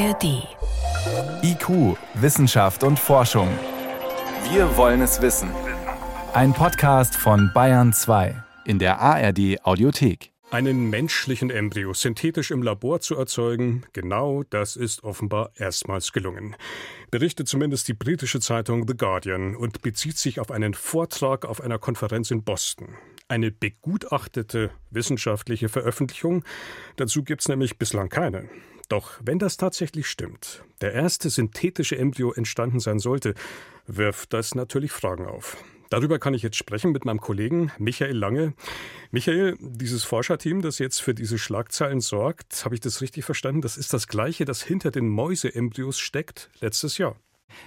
ARD. IQ, Wissenschaft und Forschung. Wir wollen es wissen. Ein Podcast von Bayern 2 in der ARD Audiothek. Einen menschlichen Embryo synthetisch im Labor zu erzeugen, genau das ist offenbar erstmals gelungen. Berichtet zumindest die britische Zeitung The Guardian und bezieht sich auf einen Vortrag auf einer Konferenz in Boston. Eine begutachtete wissenschaftliche Veröffentlichung. Dazu gibt es nämlich bislang keine. Doch wenn das tatsächlich stimmt, der erste synthetische Embryo entstanden sein sollte, wirft das natürlich Fragen auf. Darüber kann ich jetzt sprechen mit meinem Kollegen Michael Lange. Michael, dieses Forscherteam, das jetzt für diese Schlagzeilen sorgt, habe ich das richtig verstanden? Das ist das gleiche, das hinter den Mäuseembryos steckt letztes Jahr.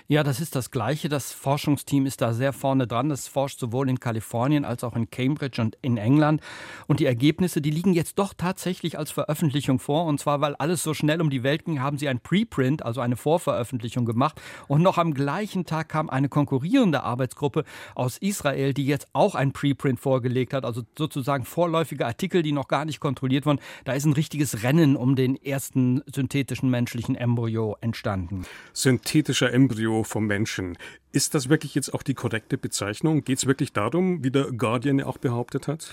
Ja, das ist das Gleiche. Das Forschungsteam ist da sehr vorne dran. Das forscht sowohl in Kalifornien als auch in Cambridge und in England. Und die Ergebnisse, die liegen jetzt doch tatsächlich als Veröffentlichung vor. Und zwar, weil alles so schnell um die Welt ging, haben sie ein Preprint, also eine Vorveröffentlichung gemacht. Und noch am gleichen Tag kam eine konkurrierende Arbeitsgruppe aus Israel, die jetzt auch ein Preprint vorgelegt hat. Also sozusagen vorläufige Artikel, die noch gar nicht kontrolliert wurden. Da ist ein richtiges Rennen um den ersten synthetischen menschlichen Embryo entstanden. Synthetischer Embryo Embryo vom Menschen. Ist das wirklich jetzt auch die korrekte Bezeichnung? Geht es wirklich darum, wie der Guardian ja auch behauptet hat?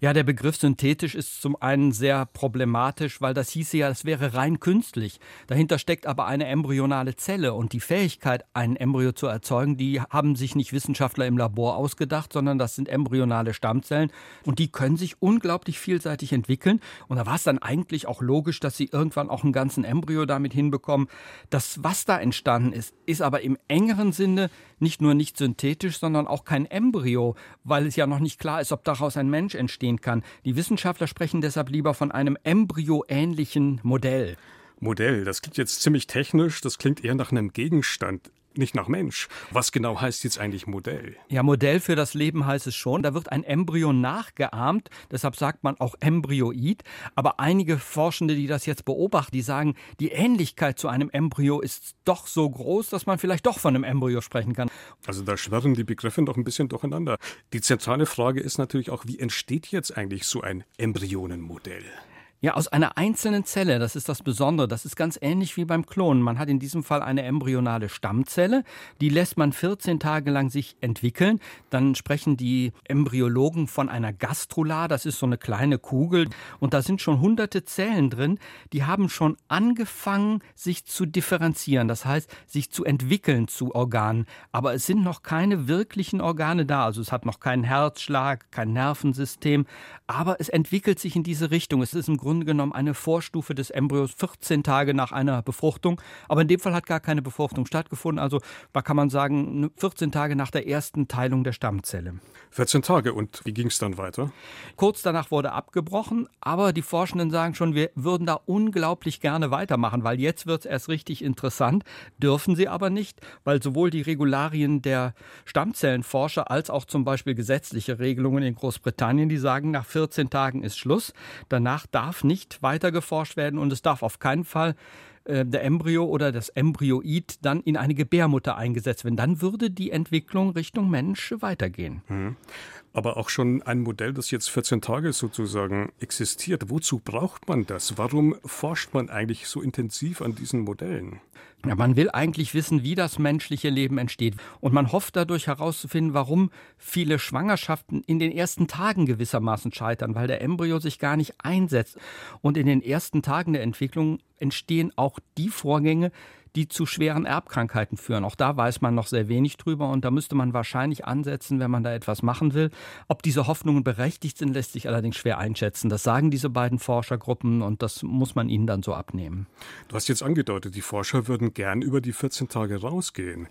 Ja, der Begriff synthetisch ist zum einen sehr problematisch, weil das hieße ja, es wäre rein künstlich. Dahinter steckt aber eine embryonale Zelle und die Fähigkeit, ein Embryo zu erzeugen, die haben sich nicht Wissenschaftler im Labor ausgedacht, sondern das sind embryonale Stammzellen und die können sich unglaublich vielseitig entwickeln. Und da war es dann eigentlich auch logisch, dass sie irgendwann auch einen ganzen Embryo damit hinbekommen. Das, was da entstanden ist, ist aber im engeren Sinne nicht nur nicht synthetisch, sondern auch kein Embryo, weil es ja noch nicht klar ist, ob daraus ein Mensch entstehen kann. Die Wissenschaftler sprechen deshalb lieber von einem embryoähnlichen Modell. Modell, das klingt jetzt ziemlich technisch, das klingt eher nach einem Gegenstand nicht nach Mensch. Was genau heißt jetzt eigentlich Modell? Ja, Modell für das Leben heißt es schon. Da wird ein Embryo nachgeahmt, deshalb sagt man auch Embryoid. Aber einige Forschende, die das jetzt beobachten, die sagen, die Ähnlichkeit zu einem Embryo ist doch so groß, dass man vielleicht doch von einem Embryo sprechen kann. Also da schwirren die Begriffe doch ein bisschen durcheinander. Die zentrale Frage ist natürlich auch, wie entsteht jetzt eigentlich so ein Embryonenmodell? Ja, aus einer einzelnen Zelle, das ist das Besondere. Das ist ganz ähnlich wie beim Klonen. Man hat in diesem Fall eine embryonale Stammzelle, die lässt man 14 Tage lang sich entwickeln. Dann sprechen die Embryologen von einer Gastrula, das ist so eine kleine Kugel. Und da sind schon hunderte Zellen drin, die haben schon angefangen, sich zu differenzieren. Das heißt, sich zu entwickeln zu Organen. Aber es sind noch keine wirklichen Organe da. Also es hat noch keinen Herzschlag, kein Nervensystem. Aber es entwickelt sich in diese Richtung. Es ist im Grunde Grunde genommen eine Vorstufe des Embryos 14 Tage nach einer Befruchtung. Aber in dem Fall hat gar keine Befruchtung stattgefunden. Also da kann man sagen, 14 Tage nach der ersten Teilung der Stammzelle. 14 Tage und wie ging es dann weiter? Kurz danach wurde abgebrochen, aber die Forschenden sagen schon, wir würden da unglaublich gerne weitermachen, weil jetzt wird es erst richtig interessant. Dürfen sie aber nicht, weil sowohl die Regularien der Stammzellenforscher als auch zum Beispiel gesetzliche Regelungen in Großbritannien, die sagen, nach 14 Tagen ist Schluss. Danach nicht weiter geforscht werden und es darf auf keinen Fall äh, der Embryo oder das Embryoid dann in eine Gebärmutter eingesetzt werden. Dann würde die Entwicklung Richtung Mensch weitergehen. Mhm. Aber auch schon ein Modell, das jetzt 14 Tage sozusagen existiert. Wozu braucht man das? Warum forscht man eigentlich so intensiv an diesen Modellen? Ja, man will eigentlich wissen, wie das menschliche Leben entsteht. Und man hofft dadurch herauszufinden, warum viele Schwangerschaften in den ersten Tagen gewissermaßen scheitern, weil der Embryo sich gar nicht einsetzt. Und in den ersten Tagen der Entwicklung entstehen auch die Vorgänge, die zu schweren Erbkrankheiten führen. Auch da weiß man noch sehr wenig drüber und da müsste man wahrscheinlich ansetzen, wenn man da etwas machen will. Ob diese Hoffnungen berechtigt sind, lässt sich allerdings schwer einschätzen. Das sagen diese beiden Forschergruppen und das muss man ihnen dann so abnehmen. Du hast jetzt angedeutet, die Forscher würden gern über die 14 Tage rausgehen.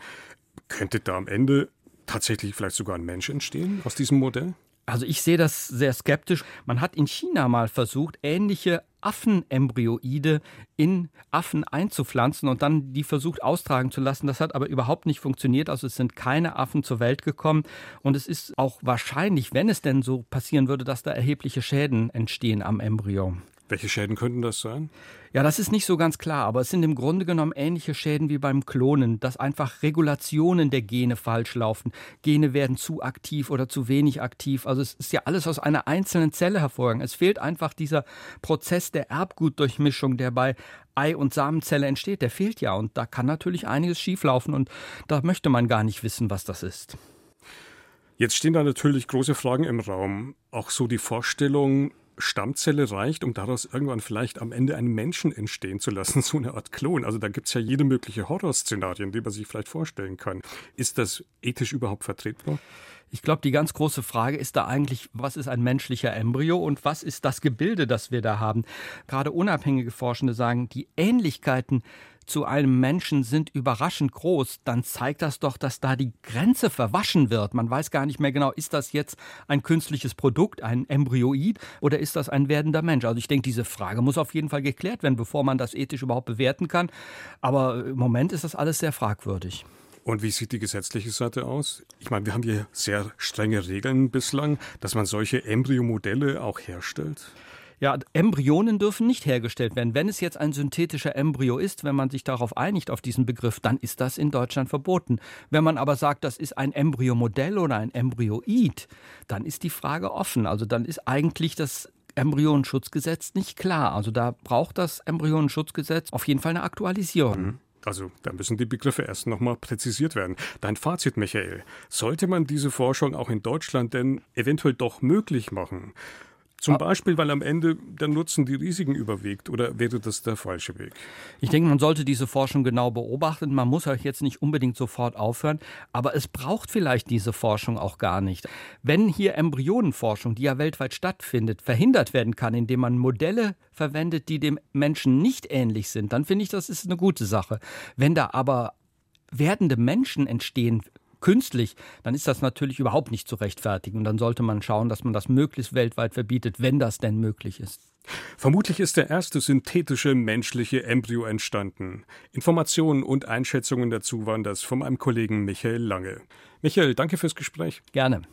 Könnte da am Ende tatsächlich vielleicht sogar ein Mensch entstehen aus diesem Modell? Also ich sehe das sehr skeptisch. Man hat in China mal versucht, ähnliche Affenembryoide in Affen einzupflanzen und dann die versucht austragen zu lassen. Das hat aber überhaupt nicht funktioniert. Also es sind keine Affen zur Welt gekommen und es ist auch wahrscheinlich, wenn es denn so passieren würde, dass da erhebliche Schäden entstehen am Embryo. Welche Schäden könnten das sein? Ja, das ist nicht so ganz klar, aber es sind im Grunde genommen ähnliche Schäden wie beim Klonen, dass einfach Regulationen der Gene falsch laufen. Gene werden zu aktiv oder zu wenig aktiv. Also es ist ja alles aus einer einzelnen Zelle hervorgegangen. Es fehlt einfach dieser Prozess der Erbgutdurchmischung, der bei Ei- und Samenzelle entsteht. Der fehlt ja und da kann natürlich einiges schieflaufen und da möchte man gar nicht wissen, was das ist. Jetzt stehen da natürlich große Fragen im Raum. Auch so die Vorstellung, Stammzelle reicht, um daraus irgendwann vielleicht am Ende einen Menschen entstehen zu lassen, so eine Art Klon. Also da gibt es ja jede mögliche Horrorszenarien, die man sich vielleicht vorstellen kann. Ist das ethisch überhaupt vertretbar? Ich glaube, die ganz große Frage ist da eigentlich, was ist ein menschlicher Embryo und was ist das Gebilde, das wir da haben? Gerade unabhängige Forschende sagen, die Ähnlichkeiten zu einem Menschen sind überraschend groß, dann zeigt das doch, dass da die Grenze verwaschen wird. Man weiß gar nicht mehr genau, ist das jetzt ein künstliches Produkt, ein Embryoid oder ist das ein werdender Mensch? Also ich denke, diese Frage muss auf jeden Fall geklärt werden, bevor man das ethisch überhaupt bewerten kann. Aber im Moment ist das alles sehr fragwürdig. Und wie sieht die gesetzliche Seite aus? Ich meine, wir haben hier sehr strenge Regeln bislang, dass man solche Embryomodelle auch herstellt. Ja, Embryonen dürfen nicht hergestellt werden. Wenn es jetzt ein synthetischer Embryo ist, wenn man sich darauf einigt, auf diesen Begriff, dann ist das in Deutschland verboten. Wenn man aber sagt, das ist ein Embryomodell oder ein Embryoid, dann ist die Frage offen. Also dann ist eigentlich das Embryonenschutzgesetz nicht klar. Also da braucht das Embryonenschutzgesetz auf jeden Fall eine Aktualisierung. Mhm. Also da müssen die Begriffe erst nochmal präzisiert werden. Dein Fazit, Michael, sollte man diese Forschung auch in Deutschland denn eventuell doch möglich machen? Zum Beispiel, weil am Ende der Nutzen die Risiken überwiegt oder wäre das der falsche Weg? Ich denke, man sollte diese Forschung genau beobachten. Man muss euch jetzt nicht unbedingt sofort aufhören, aber es braucht vielleicht diese Forschung auch gar nicht. Wenn hier Embryonenforschung, die ja weltweit stattfindet, verhindert werden kann, indem man Modelle verwendet, die dem Menschen nicht ähnlich sind, dann finde ich, das ist eine gute Sache. Wenn da aber werdende Menschen entstehen, künstlich, dann ist das natürlich überhaupt nicht zu rechtfertigen. Und dann sollte man schauen, dass man das möglichst weltweit verbietet, wenn das denn möglich ist. Vermutlich ist der erste synthetische menschliche Embryo entstanden. Informationen und Einschätzungen dazu waren das von meinem Kollegen Michael Lange. Michael, danke fürs Gespräch. Gerne.